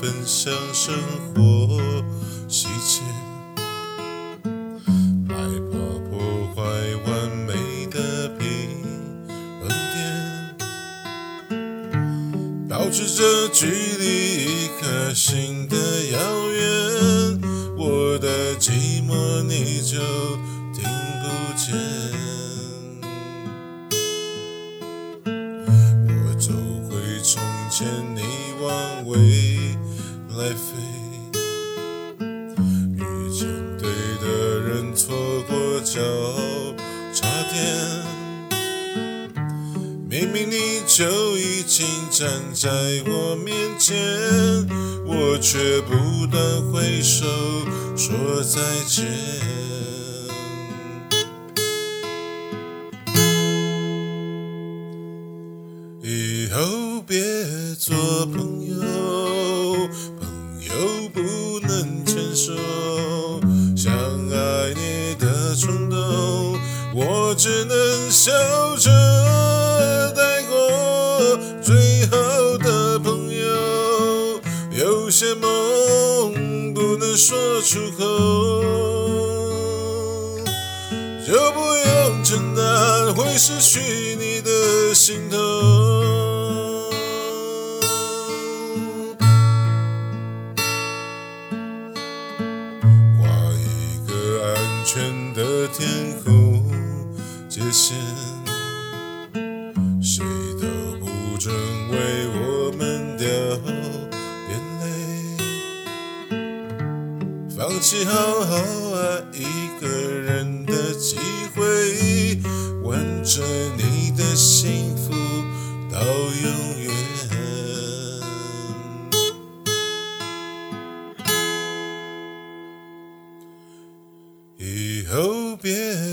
分享生活细节，害怕破坏完美的平衡点，保持着距离一颗心的遥远，我的寂寞你就听不见。我走回从前你往未来飞，遇见对的人，错过交叉点。明明你就已经站在我面前，我却不断挥手说再见。以后别做朋友，只能笑着带过。最好的朋友，有些梦不能说出口，就不用承担会失去你的心痛。全的天空谁都不准为我们掉眼泪，放弃好好爱一个人的机会，挽着你的幸福到永远。以后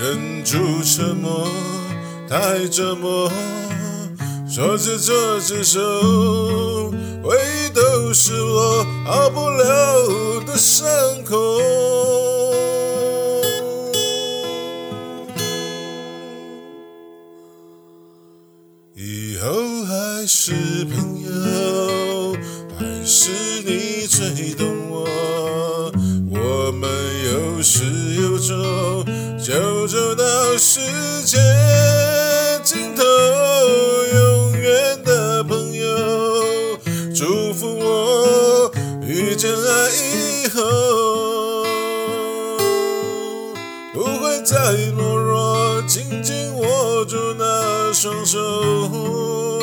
忍住沉默，太折磨，说着做着手，回忆都是我好不了的伤口。以后还是朋友，还是你最懂我。我们有始有终，就走到世界尽头。永远的朋友，祝福我遇见爱以后，不会再懦弱，紧紧握住那双手。